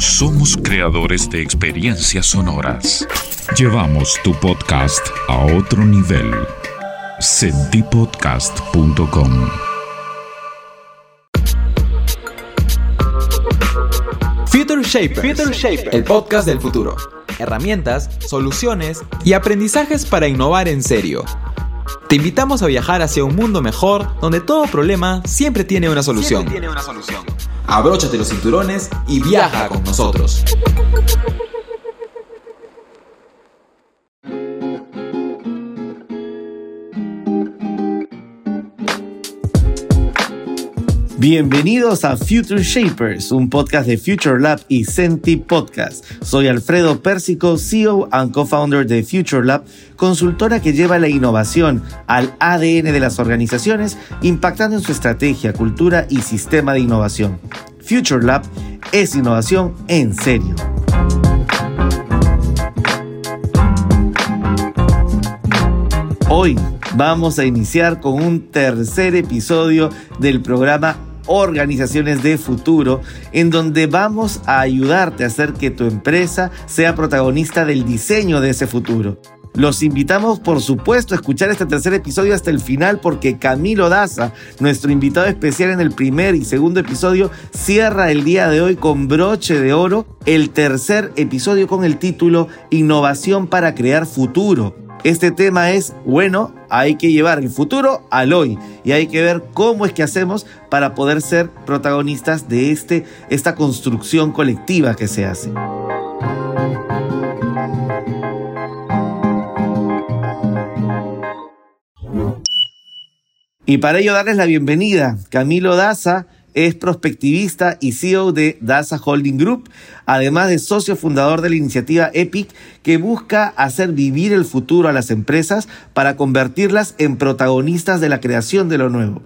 somos creadores de experiencias sonoras. Llevamos tu podcast a otro nivel. Sentipodcast.com Future Shapers, el podcast del futuro. Herramientas, soluciones y aprendizajes para innovar en serio. Te invitamos a viajar hacia un mundo mejor donde todo problema siempre tiene una solución. Siempre tiene una solución. Abróchate los cinturones y viaja con nosotros. Bienvenidos a Future Shapers, un podcast de Future Lab y Senti Podcast. Soy Alfredo Pérsico, CEO and co-founder de Future Lab, consultora que lleva la innovación al ADN de las organizaciones, impactando en su estrategia, cultura y sistema de innovación. Future Lab es innovación en serio. Hoy vamos a iniciar con un tercer episodio del programa Organizaciones de Futuro, en donde vamos a ayudarte a hacer que tu empresa sea protagonista del diseño de ese futuro. Los invitamos, por supuesto, a escuchar este tercer episodio hasta el final porque Camilo Daza, nuestro invitado especial en el primer y segundo episodio, cierra el día de hoy con broche de oro el tercer episodio con el título Innovación para crear futuro. Este tema es, bueno, hay que llevar el futuro al hoy y hay que ver cómo es que hacemos para poder ser protagonistas de este, esta construcción colectiva que se hace. Y para ello darles la bienvenida, Camilo Daza es prospectivista y CEO de Daza Holding Group, además de socio fundador de la iniciativa EPIC que busca hacer vivir el futuro a las empresas para convertirlas en protagonistas de la creación de lo nuevo.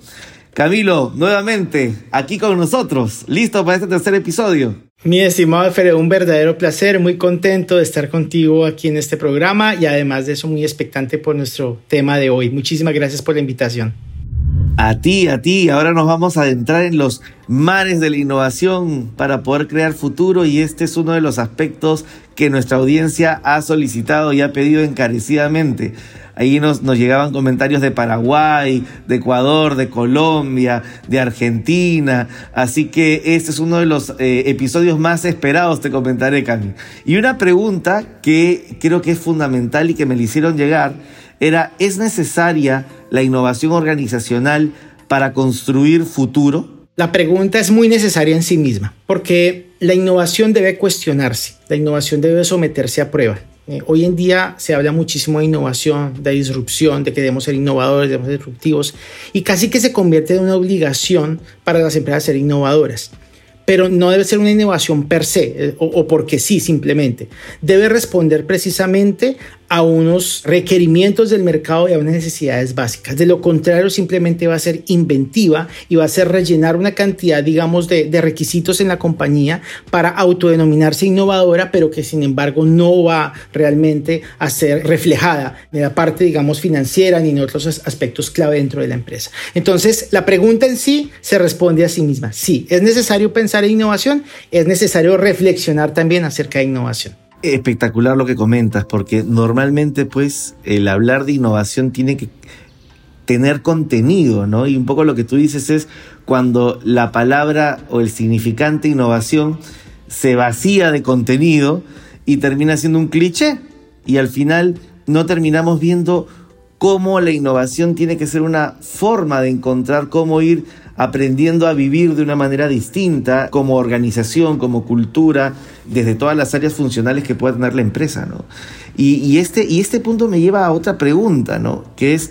Camilo, nuevamente, aquí con nosotros, listo para este tercer episodio. Mi estimado Alfredo, un verdadero placer, muy contento de estar contigo aquí en este programa y además de eso muy expectante por nuestro tema de hoy. Muchísimas gracias por la invitación. A ti, a ti. Ahora nos vamos a adentrar en los mares de la innovación para poder crear futuro y este es uno de los aspectos que nuestra audiencia ha solicitado y ha pedido encarecidamente. Ahí nos, llegaban comentarios de Paraguay, de Ecuador, de Colombia, de Argentina. Así que este es uno de los eh, episodios más esperados, te comentaré, Cami. Y una pregunta que creo que es fundamental y que me le hicieron llegar era, ¿es necesaria la innovación organizacional para construir futuro? La pregunta es muy necesaria en sí misma, porque la innovación debe cuestionarse, la innovación debe someterse a prueba. Eh, hoy en día se habla muchísimo de innovación, de disrupción, de que debemos ser innovadores, debemos ser disruptivos, y casi que se convierte en una obligación para las empresas ser innovadoras pero no debe ser una innovación per se eh, o, o, porque sí simplemente. Debe responder precisamente a unos requerimientos del mercado y a unas necesidades básicas. De lo contrario, simplemente va a ser inventiva y va a ser rellenar una cantidad, digamos, de, requisitos en la compañía para autodenominarse innovadora, pero que sin embargo no va realmente a ser reflejada en la parte, digamos, financiera ni en otros aspectos clave dentro de la empresa. Entonces, la pregunta en sí se responde a sí misma. Sí, es necesario pensar en innovación, es necesario reflexionar también acerca de innovación espectacular lo que comentas, porque normalmente pues el hablar de innovación tiene que tener contenido, ¿no? Y un poco lo que tú dices es cuando la palabra o el significante innovación se vacía de contenido y termina siendo un cliché y al final no terminamos viendo cómo la innovación tiene que ser una forma de encontrar cómo ir aprendiendo a vivir de una manera distinta como organización, como cultura, desde todas las áreas funcionales que pueda tener la empresa, ¿no? Y, este, y este punto me lleva a otra pregunta, ¿no? Que es,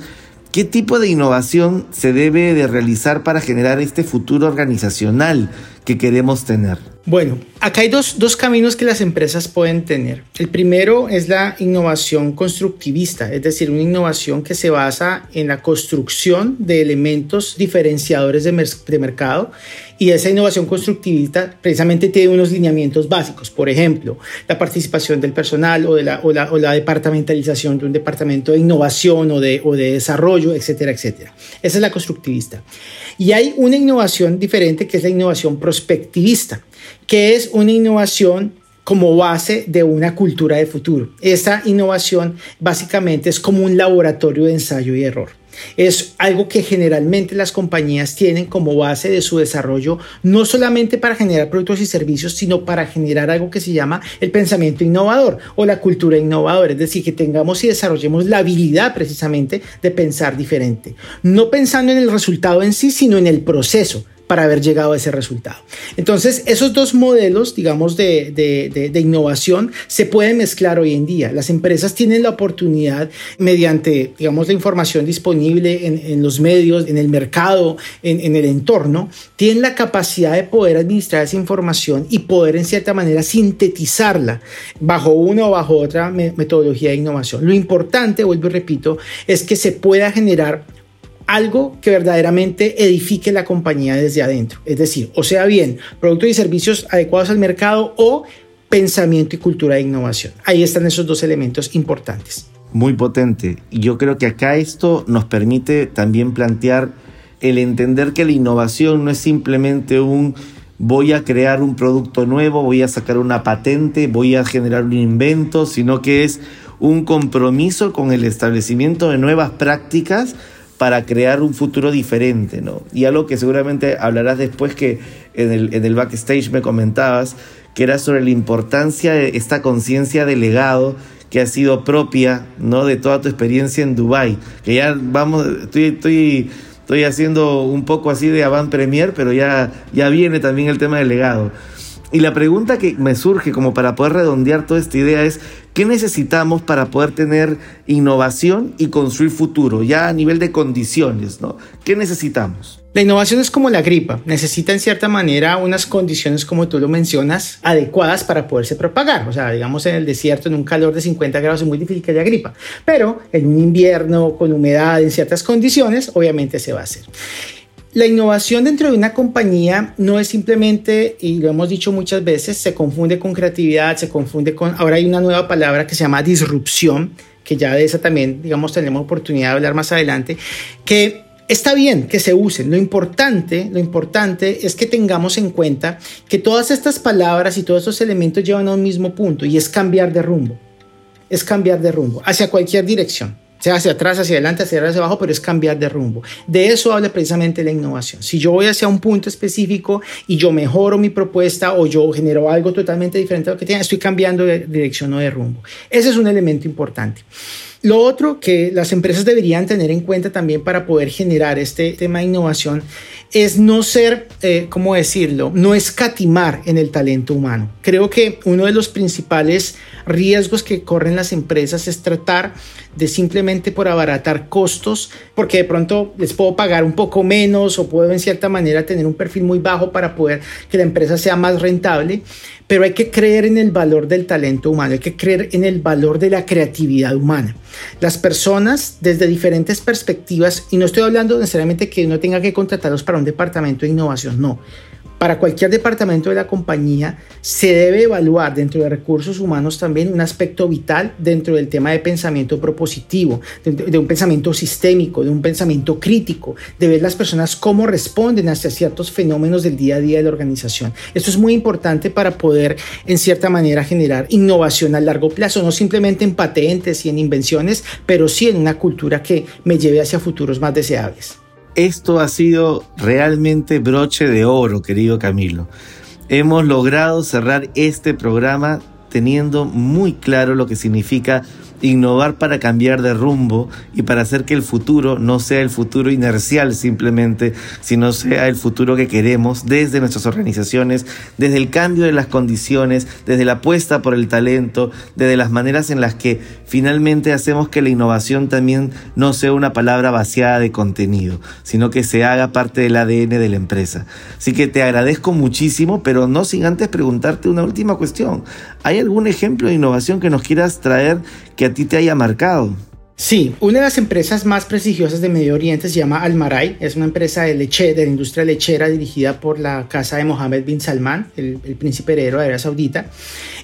¿qué tipo de innovación se debe de realizar para generar este futuro organizacional que queremos tener? Bueno, acá hay dos, dos, caminos que las empresas pueden tener. El primero es la innovación constructivista, es decir, una innovación que se basa en la construcción de elementos diferenciadores de, de mercado y esa innovación constructivista precisamente tiene unos lineamientos básicos, por ejemplo, la participación del personal o, la, o, la, o la departamentalización de un departamento de innovación o de, o de desarrollo, etcétera, etcétera. Esa es la constructivista. Y hay una innovación diferente que es la innovación prospectivista que es una innovación como base de una cultura de futuro. Esta innovación básicamente es como un laboratorio de ensayo y error. Es algo que generalmente las compañías tienen como base de su desarrollo, no solamente para generar productos y servicios, sino para generar algo que se llama el pensamiento innovador o la cultura innovadora, es decir, que tengamos y desarrollemos la habilidad precisamente de pensar diferente, no pensando en el resultado en sí, sino en el proceso para haber llegado a ese resultado. Entonces, esos dos modelos, digamos, de, de, innovación se pueden mezclar hoy en día. Las empresas tienen la oportunidad, mediante, digamos, la información disponible en, en los medios, en el mercado, en, en, el entorno, tienen la capacidad de poder administrar esa información y poder, en cierta manera, sintetizarla bajo una o bajo otra metodología de innovación. Lo importante, vuelvo y repito, es que se pueda generar algo que verdaderamente edifique la compañía desde adentro. Es decir, o sea bien, productos y servicios adecuados al mercado o pensamiento y cultura de innovación. Ahí están esos dos elementos importantes. Muy potente. Yo creo que acá esto nos permite también plantear el entender que la innovación no es simplemente un voy a crear un producto nuevo, voy a sacar una patente, voy a generar un invento, sino que es un compromiso con el establecimiento de nuevas prácticas para crear un futuro diferente, ¿no? Y algo que seguramente hablarás después que en el, en el backstage me comentabas, que era sobre la importancia de esta conciencia de legado que ha sido propia, ¿no? De toda tu experiencia en Dubai, que ya vamos, estoy, estoy, estoy haciendo un poco así de avant premier, pero ya, ya viene también el tema del legado. Y la pregunta que me surge como para poder redondear toda esta idea es, ¿qué necesitamos para poder tener innovación y construir futuro, ya a nivel de condiciones? ¿no? ¿Qué necesitamos? La innovación es como la gripa, necesita en cierta manera unas condiciones, como tú lo mencionas, adecuadas para poderse propagar. O sea, digamos en el desierto, en un calor de 50 grados es muy difícil que haya gripa, pero en un invierno con humedad, en ciertas condiciones, obviamente se va a hacer. La innovación dentro de una compañía no es simplemente, y lo hemos dicho muchas veces, se confunde con creatividad, se confunde con, ahora hay una nueva palabra que se llama disrupción, que ya de esa también, digamos, tenemos oportunidad de hablar más adelante, que está bien que se usen. Lo importante, lo importante es que tengamos en cuenta que todas estas palabras y todos estos elementos llevan a un mismo punto y es cambiar de rumbo. Es cambiar de rumbo hacia cualquier dirección sea hacia atrás, hacia adelante, hacia arriba, hacia abajo, pero es cambiar de rumbo. De eso habla precisamente la innovación. Si yo voy hacia un punto específico y yo mejoro mi propuesta o yo genero algo totalmente diferente a lo que tenía, estoy cambiando de dirección o de rumbo. Ese es un elemento importante. Lo otro que las empresas deberían tener en cuenta también para poder generar este tema de innovación es no ser, eh, ¿cómo decirlo?, no escatimar en el talento humano. Creo que uno de los principales riesgos que corren las empresas es tratar de simplemente por abaratar costos, porque de pronto les puedo pagar un poco menos o puedo en cierta manera tener un perfil muy bajo para poder que la empresa sea más rentable, pero hay que creer en el valor del talento humano, hay que creer en el valor de la creatividad humana. Las personas desde diferentes perspectivas, y no estoy hablando necesariamente que uno tenga que contratarlos para un departamento de innovación, no para cualquier departamento de la compañía se debe evaluar dentro de recursos humanos también un aspecto vital dentro del tema de pensamiento propositivo, de, un pensamiento sistémico, de un pensamiento crítico, de ver las personas cómo responden hacia ciertos fenómenos del día a día de la organización. Esto es muy importante para poder en cierta manera generar innovación a largo plazo, no simplemente en patentes y en invenciones, pero sí en una cultura que me lleve hacia futuros más deseables. Esto ha sido realmente broche de oro, querido Camilo. Hemos logrado cerrar este programa teniendo muy claro lo que significa innovar para cambiar de rumbo y para hacer que el futuro no sea el futuro inercial simplemente, sino sea el futuro que queremos desde nuestras organizaciones, desde el cambio de las condiciones, desde la apuesta por el talento, desde las maneras en las que finalmente hacemos que la innovación también no sea una palabra vaciada de contenido, sino que se haga parte del ADN de la empresa. Así que te agradezco muchísimo, pero no sin antes preguntarte una última cuestión. ¿Hay algún ejemplo de innovación que nos quieras traer que a ti te haya marcado? Sí, una de las empresas más prestigiosas de Medio Oriente se llama Almaray, es una empresa de leche, de la industria lechera dirigida por la casa de Mohammed bin Salman, el, príncipe heredero de Arabia Saudita,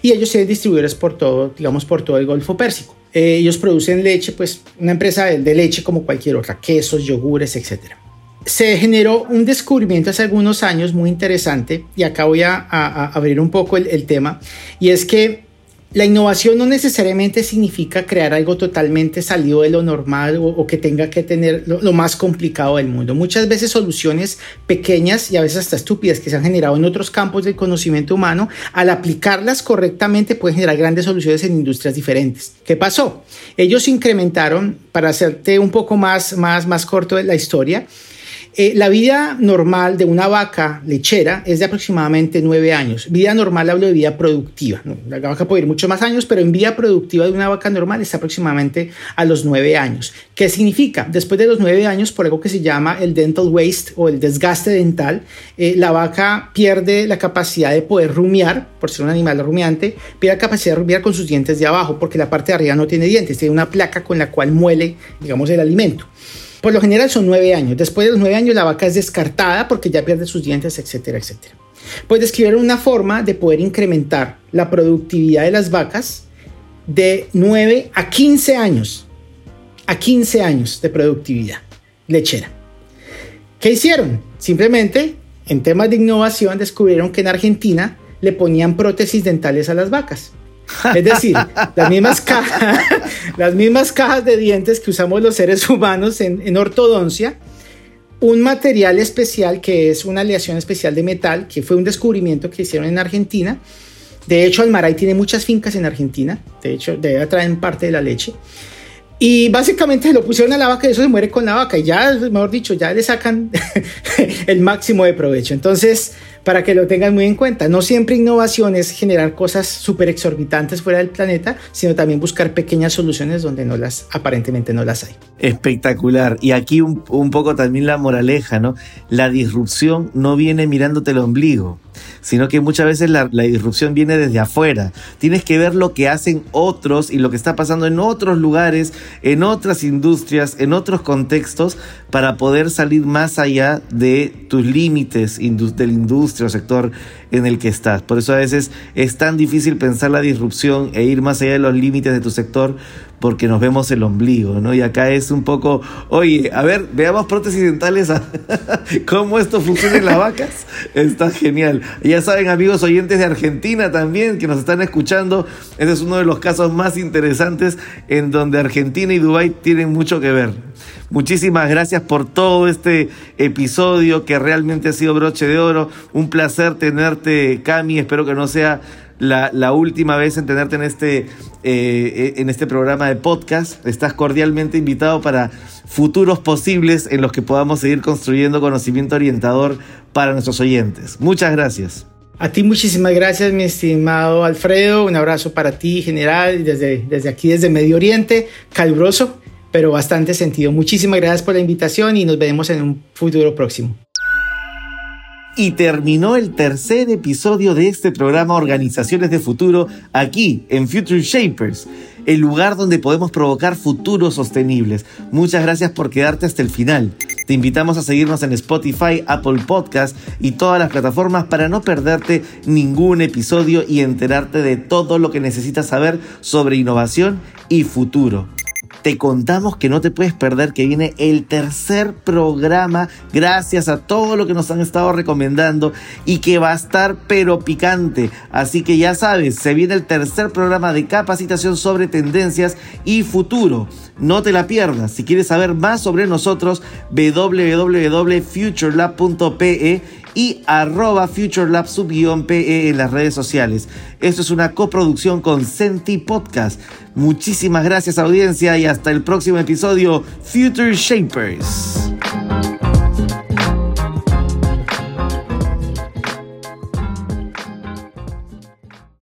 y ellos tienen distribuidores por todo, digamos, por todo el Golfo Pérsico. Eh, ellos producen leche, pues una empresa de, de leche como cualquier otra, quesos, yogures, etc. se generó un descubrimiento hace algunos años muy interesante, y acá voy a, abrir un poco el, tema, y es que la innovación no necesariamente significa crear algo totalmente salido de lo normal o, que tenga que tener lo, más complicado del mundo. Muchas veces soluciones pequeñas y a veces hasta estúpidas que se han generado en otros campos del conocimiento humano, al aplicarlas correctamente pueden generar grandes soluciones en industrias diferentes. ¿Qué pasó? Ellos incrementaron, para hacerte un poco más, más, más corto la historia, eh, la vida normal de una vaca lechera es de aproximadamente nueve años. Vida normal hablo de vida productiva. La vaca puede ir muchos más años, pero en vida productiva de una vaca normal está aproximadamente a los nueve años. ¿Qué significa? Después de los nueve años, por algo que se llama el dental waste o el desgaste dental, eh, la vaca pierde la capacidad de poder rumiar, por ser un animal rumiante, pierde la capacidad de rumiar con sus dientes de abajo, porque la parte de arriba no tiene dientes, tiene una placa con la cual muele, digamos, el alimento. Por lo general son nueve años. Después de los nueve años la vaca es descartada porque ya pierde sus dientes, etcétera, etcétera. Pues describieron una forma de poder incrementar la productividad de las vacas de 9 a 15 años. A 15 años de productividad lechera. ¿Qué hicieron? Simplemente, en temas de innovación, descubrieron que en Argentina le ponían prótesis dentales a las vacas. Es decir, las mismas, cajas, las mismas cajas de dientes que usamos los seres humanos en, ortodoncia, un material especial que es una aleación especial de metal, que fue un descubrimiento que hicieron en Argentina. De hecho, Almaray tiene muchas fincas en Argentina, de hecho, de traen parte de la leche. Y básicamente lo pusieron a la vaca y eso se muere con la vaca. Y ya, mejor dicho, ya le sacan el máximo de provecho. Entonces, para que lo tengan muy en cuenta. No siempre innovación es generar cosas súper exorbitantes fuera del planeta, sino también buscar pequeñas soluciones donde no las, aparentemente no las hay. Espectacular. Y aquí un, un poco también la moraleja, ¿no? La disrupción no viene mirándote el ombligo sino que muchas veces la, disrupción viene desde afuera. Tienes que ver lo que hacen otros y lo que está pasando en otros lugares, en otras industrias, en otros contextos, para poder salir más allá de tus límites de la industria o sector en el que estás. Por eso a veces es tan difícil pensar la disrupción e ir más allá de los límites de tu sector porque nos vemos el ombligo, ¿no? Y acá es un poco, oye, a ver, veamos prótesis dentales, cómo esto funciona en las vacas. Está genial. Ya saben, amigos oyentes de Argentina también que nos están escuchando, este es uno de los casos más interesantes en donde Argentina y Dubái tienen mucho que ver. Muchísimas gracias por todo este episodio que realmente ha sido broche de oro. Un placer tenerte, Cami. Espero que no sea la, última vez en tenerte en este, eh, en este programa de podcast. Estás cordialmente invitado para futuros posibles en los que podamos seguir construyendo conocimiento orientador para nuestros oyentes. Muchas gracias. A ti muchísimas gracias, mi estimado Alfredo. Un abrazo para ti, general, desde, desde aquí, desde Medio Oriente, caluroso, pero bastante sentido. Muchísimas gracias por la invitación y nos veremos en un futuro próximo. Y terminó el tercer episodio de este programa Organizaciones de Futuro aquí en Future Shapers, el lugar donde podemos provocar futuros sostenibles. Muchas gracias por quedarte hasta el final. Te invitamos a seguirnos en Spotify, Apple Podcast y todas las plataformas para no perderte ningún episodio y enterarte de todo lo que necesitas saber sobre innovación y futuro te contamos que no te puedes perder que viene el tercer programa gracias a todo lo que nos han estado recomendando y que va a estar pero picante. Así que ya sabes, se viene el tercer programa de capacitación sobre tendencias y futuro. No te la pierdas. Si quieres saber más sobre nosotros, www.futurelab.pe y arroba FutureLab pe en las redes sociales. Esto es una coproducción con Senti Podcast. Muchísimas gracias audiencia y hasta el próximo episodio Future Shapers.